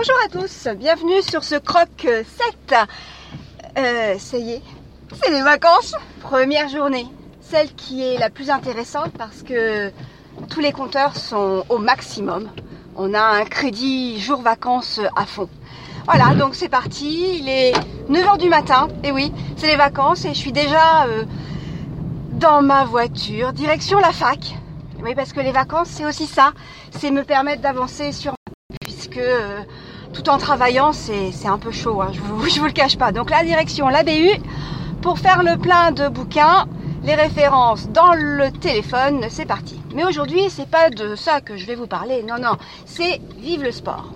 Bonjour à tous, bienvenue sur ce croc 7. Euh, ça y est, c'est les vacances. Première journée, celle qui est la plus intéressante parce que tous les compteurs sont au maximum. On a un crédit jour vacances à fond. Voilà, donc c'est parti, il est 9h du matin, et oui, c'est les vacances et je suis déjà euh, dans ma voiture, direction la fac. Oui, parce que les vacances, c'est aussi ça, c'est me permettre d'avancer sur puisque euh, tout en travaillant, c'est un peu chaud, hein, je, vous, vous le cache pas. Donc la direction, la BU, pour faire le plein de bouquins, les références dans le téléphone, c'est parti. Mais aujourd'hui, c'est pas de ça que je vais vous parler, non, non, c'est vive le sport.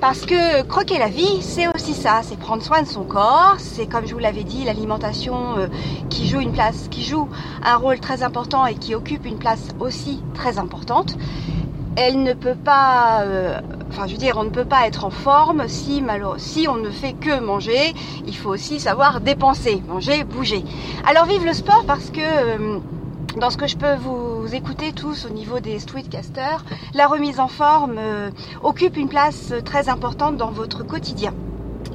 Parce que croquer la vie, c'est aussi ça, c'est prendre soin de son corps, c'est comme je vous l'avais dit, l'alimentation euh, qui joue une place, qui joue un rôle très important et qui occupe une place aussi très importante. Elle ne peut pas, euh, enfin je veux dire, on ne peut pas être en forme si, si on ne fait que manger. Il faut aussi savoir dépenser, manger, bouger. Alors vive le sport parce que euh, dans ce que je peux vous écouter tous au niveau des streetcasters, la remise en forme euh, occupe une place très importante dans votre quotidien.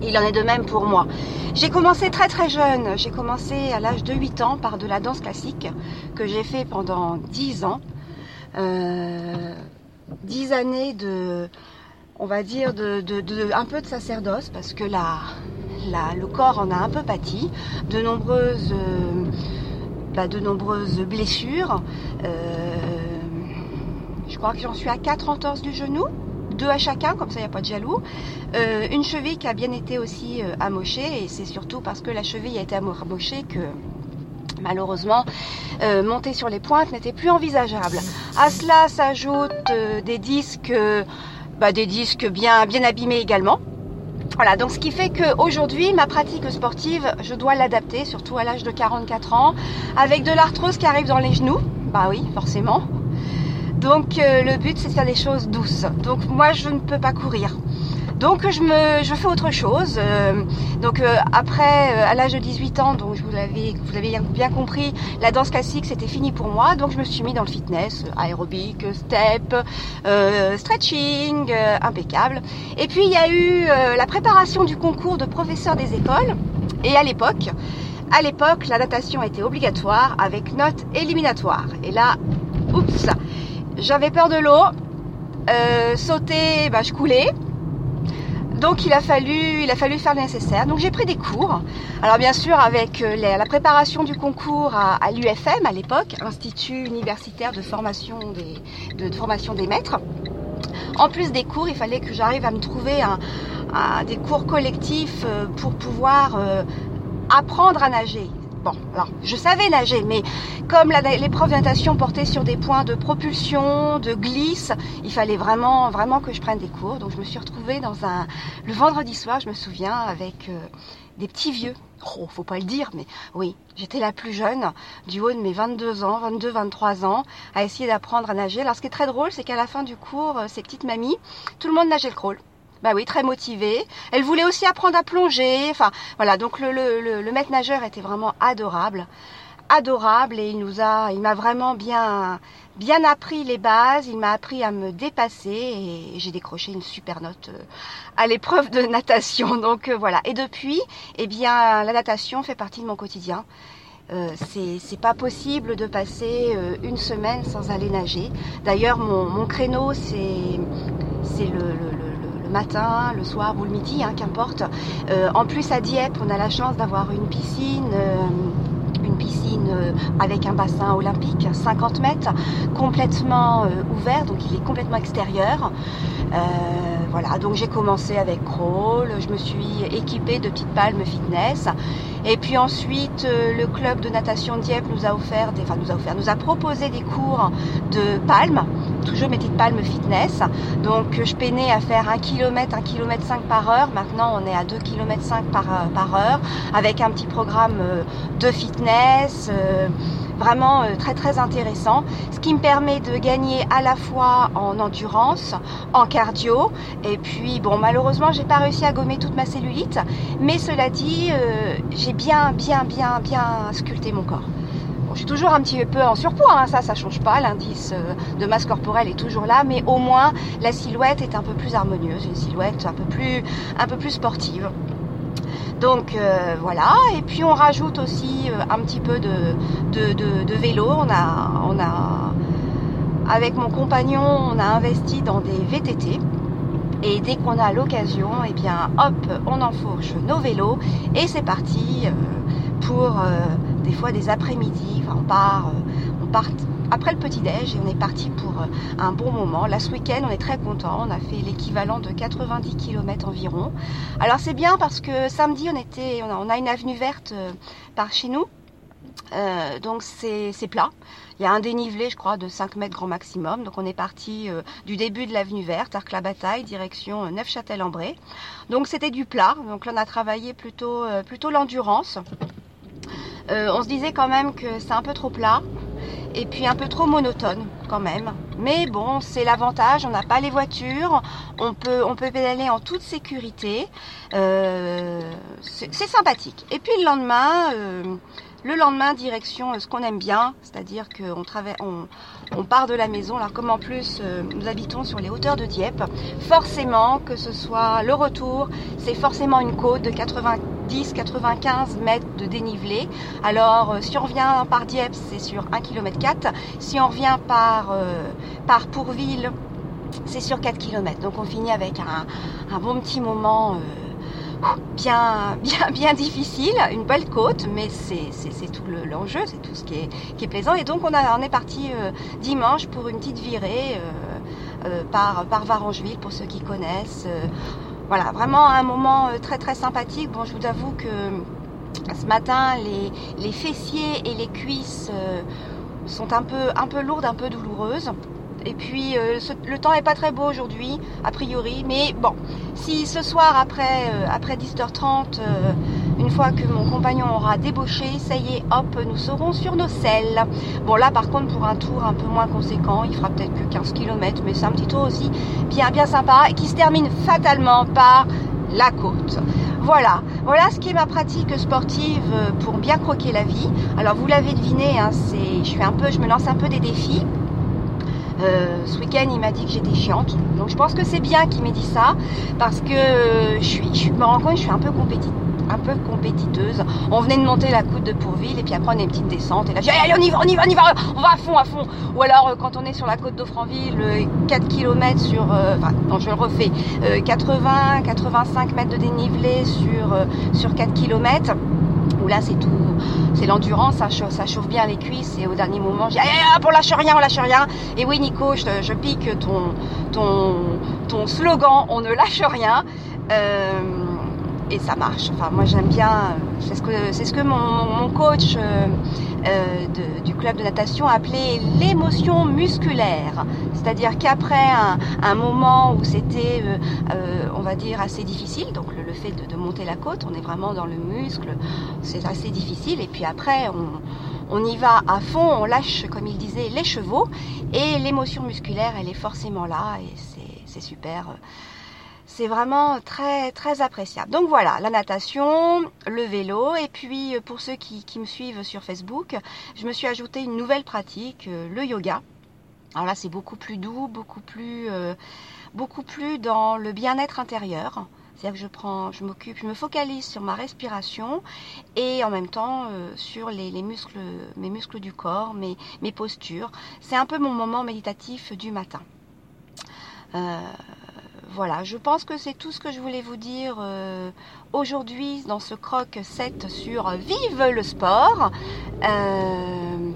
Il en est de même pour moi. J'ai commencé très très jeune, j'ai commencé à l'âge de 8 ans par de la danse classique que j'ai fait pendant 10 ans. Euh, 10 années de, on va dire, un peu de sacerdoce parce que la, le corps en a un peu pâti, de nombreuses... Euh, bah, blessures. Euh, je crois que j'en suis à 4 entorses du genou, deux à chacun, comme ça il n'y a pas de jaloux. Euh, une cheville qui a bien été aussi amochée, et c'est surtout parce que la cheville a été amochée que malheureusement, monter sur les pointes n'était plus envisageable. À cela s'ajoutent des disques, bah, des disques bien, bien abîmés également. Voilà, donc ce qui fait qu'aujourd'hui, ma pratique sportive, je dois l'adapter, surtout à l'âge de 44 ans, avec de l'arthrose qui arrive dans les genoux. Bah oui, forcément. Donc euh, le but, c'est de faire des choses douces. Donc moi, je ne peux pas courir. Donc je fais autre chose. Euh, donc euh, après, euh, à l'âge de 18 ans, donc vous l'avez, vous l'avez bien compris, la danse classique c'était fini pour moi. Donc je me suis mis dans le fitness, aérobic, step, stretching, impeccable. Et puis il y a eu la préparation du concours de professeur des écoles. Et à l'époque, à l'époque, la natation était obligatoire avec note éliminatoire. Et là, oups, j'avais peur de l'eau. sauter, bah, je coulais. Donc il a fallu, faire le nécessaire. Donc j'ai pris des cours. Alors bien sûr avec euh, la préparation du concours à, l'UFM à l'époque, Institut universitaire de formation des, maîtres. En plus des cours, il fallait que j'arrive à me trouver des cours collectifs euh, pour pouvoir euh, apprendre à nager. Bon, alors je savais nager, mais comme l'épreuve de natation portait sur des points de propulsion, de glisse, il fallait vraiment, vraiment que je prenne des cours. Donc je me suis retrouvée dans un, le vendredi soir, je me souviens, avec euh, des petits vieux. Oh, faut pas le dire, mais oui, j'étais la plus jeune, du haut de mes 22 ans, 22, 23 ans, à essayer d'apprendre à nager. Alors ce qui est très drôle, c'est qu'à la fin du cours, euh, ces petites mamies, tout le monde nageait le crawl. Bah oui, très motivée. Elle voulait aussi apprendre à plonger. Enfin, voilà. Donc le, le, le, maître nageur était vraiment adorable, adorable, et il nous a, il m'a vraiment bien, bien appris les bases. Il m'a appris à me dépasser, et j'ai décroché une super note euh, à l'épreuve de natation. Donc euh, voilà. Et depuis, eh bien, la natation fait partie de mon quotidien. Euh, c'est pas possible de passer euh, une semaine sans aller nager. D'ailleurs, mon, mon, créneau, c'est le, le matin, le soir ou le midi, hein, qu'importe. Euh, en plus à Dieppe, on a la chance d'avoir une piscine. Euh, une piscine euh, avec un bassin olympique, 50 mètres, complètement ouvert, donc il est complètement extérieur. voilà, donc j'ai commencé avec crawl, je me suis équipée de petites palmes fitness. Et puis ensuite, le club de natation Dieppe nous a offert, enfin nous a offert, nous a proposé des cours de palmes toujours mes petites palmes fitness. Donc je peinais à faire 1 km, 1 km 5 par heure. Maintenant on est à 2 km 5 par, euh, par heure avec un petit programme euh, de fitness. Euh, vraiment très très intéressant, ce qui me permet de gagner à la fois en endurance, en cardio, et puis bon malheureusement j'ai pas réussi à gommer toute ma cellulite, mais cela dit j'ai bien bien bien bien sculpté mon corps. Je suis toujours un petit peu en surpoids, hein, ça, ça change pas. L'indice de masse corporelle est toujours là, mais au moins la silhouette est un peu plus harmonieuse, une silhouette un peu plus, un peu plus sportive. Donc voilà, et puis on rajoute aussi un petit peu de, de, vélo. On a, on a, avec mon compagnon, on a investi dans des VTT. Et dès qu'on a l'occasion, eh bien hop, on enfourche nos vélos et c'est parti pour des fois des après-midi. On part, on part après le petit-déj et on est parti pour un bon moment. Là, ce week-end, on est très content. On a fait l'équivalent de 90 km environ. Alors, c'est bien parce que samedi, on, était, on a une avenue verte par chez nous. Euh, donc c'est plat. Il y a un dénivelé, je crois, de 5 mètres grand maximum. Donc on est parti euh, du début de l'avenue verte, Arc-la-Bataille, direction euh, Neufchâtel-en-Bray. Donc c'était du plat. Donc là on a travaillé plutôt, plutôt l'endurance. On se disait quand même que c'est un peu trop plat et puis un peu trop monotone quand même. Mais bon, c'est l'avantage, on n'a pas les voitures, on peut, on peut pédaler en toute sécurité. c'est sympathique. Et puis le lendemain, le lendemain, direction euh, ce qu'on aime bien, c'est-à-dire qu'on on, on, part de la maison. Alors comme en plus euh, nous habitons sur les hauteurs de Dieppe, forcément que ce soit le retour, c'est forcément une côte de 90-95 mètres de dénivelé. Alors euh, si on revient par Dieppe, c'est sur 1 km 4. Si on revient par, Pourville, c'est sur 4 km. Donc on finit avec un, bon petit moment bien, bien, bien difficile, une belle côte, mais c'est tout l'enjeu, c'est tout ce qui est, plaisant. Et donc on, est parti euh, dimanche pour une petite virée euh, euh, par, par Varangeville, pour ceux qui connaissent. Voilà, vraiment un moment très très sympathique. Bon, je vous avoue que ce matin, les, fessiers et les cuisses sont un peu, un peu lourdes, un peu douloureuses. Et puis euh, le temps est pas très beau aujourd'hui, a priori. Mais bon, si ce soir après, euh, après 10h30, euh, une fois que mon compagnon aura débauché, ça y est, hop, nous serons sur nos selles. Bon là par contre pour un tour un peu moins conséquent, il fera peut-être que 15 km, mais c'est un petit tour aussi bien bien sympa et qui se termine fatalement par la côte. Voilà, voilà ce qui est ma pratique sportive pour bien croquer la vie. Alors vous l'avez deviné, hein, je un peu, je me lance un peu des défis. Euh, ce week-end, il m'a dit que j'étais chiante. Donc je pense que c'est bien qu'il m'ait dit ça parce que je, je me rends compte que je suis un peu compétitive un peu compétiteuse. On venait de monter la côte de Pourville et puis après on a une petite descente et là je dis allez on y va, on y va, on y va, on va à fond, à fond. Ou alors euh, quand on est sur la côte d'Offranville, 4 km sur, euh, enfin non je le refais, 80, 85 mètres de dénivelé sur, sur 4 km où là c'est tout, c'est l'endurance, ça chauffe, ça chauffe bien les cuisses et au dernier moment je dis on lâche rien, on lâche rien. Et oui Nico, je, pique ton, ton, ton slogan, on ne lâche rien. Euh, et ça marche. Enfin, moi j'aime bien. C'est ce que c'est ce que mon, coach euh, euh, du club de natation appelait l'émotion musculaire. C'est-à-dire qu'après un, moment où c'était, euh, on va dire, assez difficile, donc le, fait de, monter la côte, on est vraiment dans le muscle, c'est assez difficile. Et puis après, on, on y va à fond, on lâche, comme il disait, les chevaux. Et l'émotion musculaire, elle est forcément là et c'est super c'est vraiment très très appréciable. Donc voilà, la natation, le vélo, et puis euh, pour ceux qui, me suivent sur Facebook, je me suis ajouté une nouvelle pratique, euh, le yoga. Alors là, c'est beaucoup plus doux, beaucoup plus, euh, beaucoup plus dans le bien-être intérieur. C'est-à-dire que je prends, je m'occupe, je me focalise sur ma respiration et en même temps sur les, muscles, mes muscles du corps, mes, mes postures. C'est un peu mon moment méditatif du matin voilà, je pense que c'est tout ce que je voulais vous dire euh, aujourd'hui dans ce croc 7 sur Vive le sport. Euh,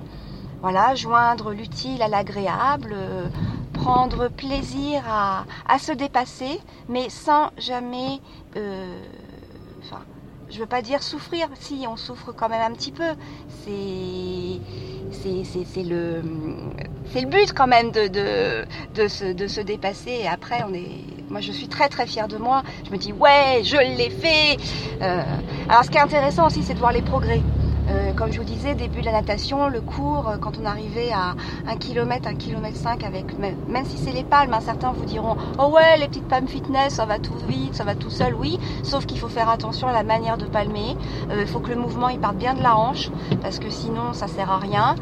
voilà, joindre l'utile à l'agréable, euh, prendre plaisir à, se dépasser, mais sans jamais je veux pas dire souffrir, si on souffre quand même un petit peu. C'est le but quand même de, se, de se dépasser et après on est moi je suis très très fière de moi. Je me dis ouais je l'ai fait. Euh, alors ce qui est intéressant aussi c'est de voir les progrès comme je vous disais, début de la natation, le cours, euh, quand on arrivait à 1 km, 1 km 5 avec, même si c'est les palmes, hein, certains vous diront, oh ouais, les petites palmes fitness, ça va tout vite, ça va tout seul, oui, sauf qu'il faut faire attention à la manière de palmer, euh, il faut que le mouvement il parte bien de la hanche, parce que sinon ça sert à rien,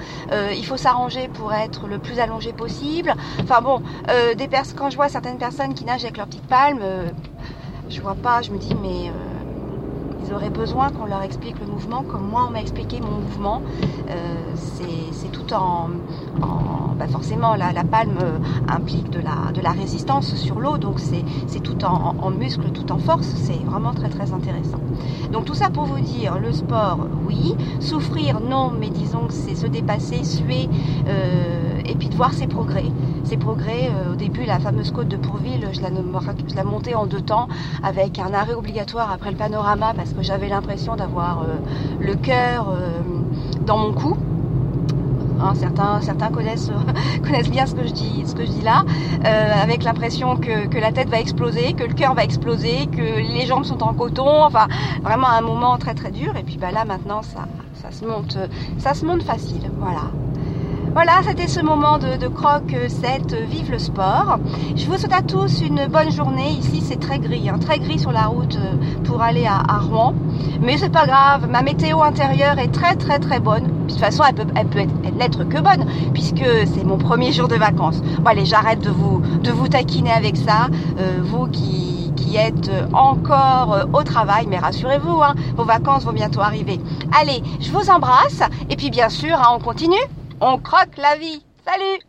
il faut s'arranger pour être le plus allongé possible, enfin bon, quand je vois certaines personnes qui nagent avec leurs petites palmes, je vois pas, je me dis, mais ils auraient besoin qu'on leur explique le mouvement comme moi on m'a expliqué mon mouvement. Euh, c'est tout en, bah forcément la, palme euh, implique de la, résistance sur l'eau, donc c'est tout en, en, muscle, tout en force, c'est vraiment très très intéressant. Donc tout ça pour vous dire, le sport, oui, souffrir, non, mais disons que c'est se dépasser, suer, euh, et puis de voir ses progrès. Ses progrès, au début, la fameuse côte de Pourville, je la, je la montais en deux temps, avec un arrêt obligatoire après le panorama, parce que j'avais l'impression d'avoir le cœur dans mon cou. Hein, certains, certains connaissent, connaissent bien ce que je dis, ce que je dis là, euh, avec l'impression que, la tête va exploser, que le cœur va exploser, que les jambes sont en coton, enfin vraiment un moment très très dur. Et puis bah, là maintenant ça, ça se monte, ça se monte facile, voilà. Voilà, c'était ce moment de, de croque 7, vive le sport. Je vous souhaite à tous une bonne journée. Ici, c'est très gris, hein, très gris sur la route euh, pour aller à, Rouen. Mais c'est pas grave, ma météo intérieure est très très très bonne. De toute façon, elle peut, elle peut être, que bonne, puisque c'est mon premier jour de vacances. Bon, allez, j'arrête de vous, de vous taquiner avec ça. Euh, vous qui, qui êtes encore euh, au travail, mais rassurez-vous, hein, vos vacances vont bientôt arriver. Allez, je vous embrasse, et puis bien sûr, hein, on continue on croque la vie. Salut